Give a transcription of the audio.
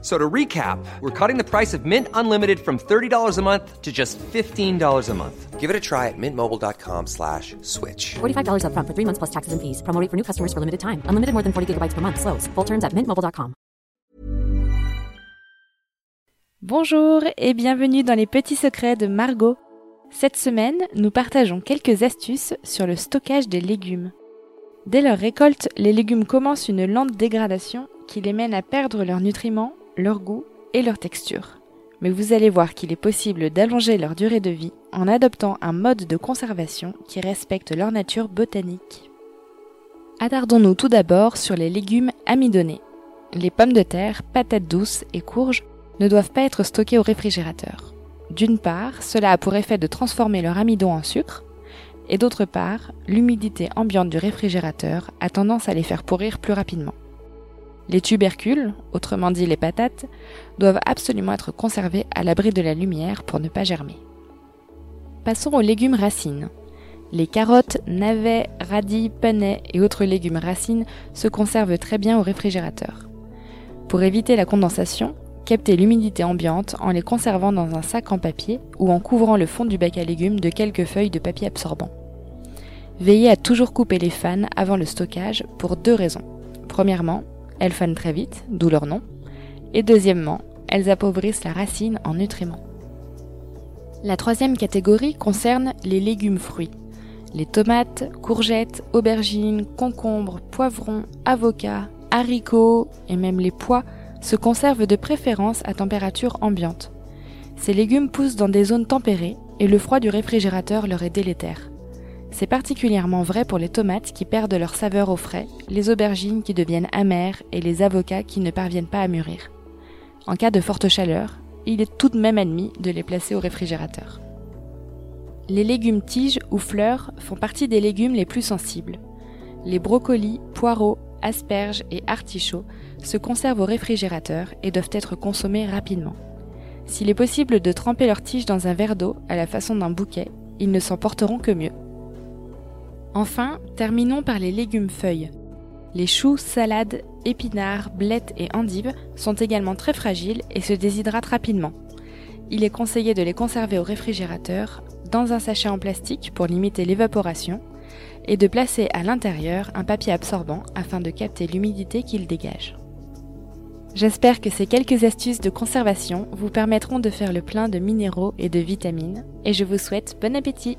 So to recap, we're cutting the price of Mint Unlimited from $30 a month to just $15 a month. Give it a try at mintmobile.com slash switch. $45 upfront for three months plus taxes and fees. Promo rate for new customers for limited time. Unlimited more than 40 gigabytes per month. Slows. Full terms at mintmobile.com. Bonjour et bienvenue dans les petits secrets de Margot. Cette semaine, nous partageons quelques astuces sur le stockage des légumes. Dès leur récolte, les légumes commencent une lente dégradation qui les mène à perdre leurs nutriments, leur goût et leur texture. Mais vous allez voir qu'il est possible d'allonger leur durée de vie en adoptant un mode de conservation qui respecte leur nature botanique. Attardons-nous tout d'abord sur les légumes amidonnés. Les pommes de terre, patates douces et courges ne doivent pas être stockées au réfrigérateur. D'une part, cela a pour effet de transformer leur amidon en sucre, et d'autre part, l'humidité ambiante du réfrigérateur a tendance à les faire pourrir plus rapidement. Les tubercules, autrement dit les patates, doivent absolument être conservés à l'abri de la lumière pour ne pas germer. Passons aux légumes racines. Les carottes, navets, radis, panais et autres légumes racines se conservent très bien au réfrigérateur. Pour éviter la condensation, captez l'humidité ambiante en les conservant dans un sac en papier ou en couvrant le fond du bac à légumes de quelques feuilles de papier absorbant. Veillez à toujours couper les fans avant le stockage pour deux raisons. Premièrement, elles fanent très vite, d'où leur nom, et deuxièmement, elles appauvrissent la racine en nutriments. La troisième catégorie concerne les légumes fruits. Les tomates, courgettes, aubergines, concombres, poivrons, avocats, haricots et même les pois se conservent de préférence à température ambiante. Ces légumes poussent dans des zones tempérées et le froid du réfrigérateur leur est délétère. C'est particulièrement vrai pour les tomates qui perdent leur saveur au frais, les aubergines qui deviennent amères et les avocats qui ne parviennent pas à mûrir. En cas de forte chaleur, il est tout de même admis de les placer au réfrigérateur. Les légumes tiges ou fleurs font partie des légumes les plus sensibles. Les brocolis, poireaux, asperges et artichauts se conservent au réfrigérateur et doivent être consommés rapidement. S'il est possible de tremper leurs tiges dans un verre d'eau à la façon d'un bouquet, ils ne s'en porteront que mieux. Enfin, terminons par les légumes feuilles. Les choux, salades, épinards, blettes et endives sont également très fragiles et se déshydratent rapidement. Il est conseillé de les conserver au réfrigérateur, dans un sachet en plastique pour limiter l'évaporation, et de placer à l'intérieur un papier absorbant afin de capter l'humidité qu'il dégage. J'espère que ces quelques astuces de conservation vous permettront de faire le plein de minéraux et de vitamines, et je vous souhaite bon appétit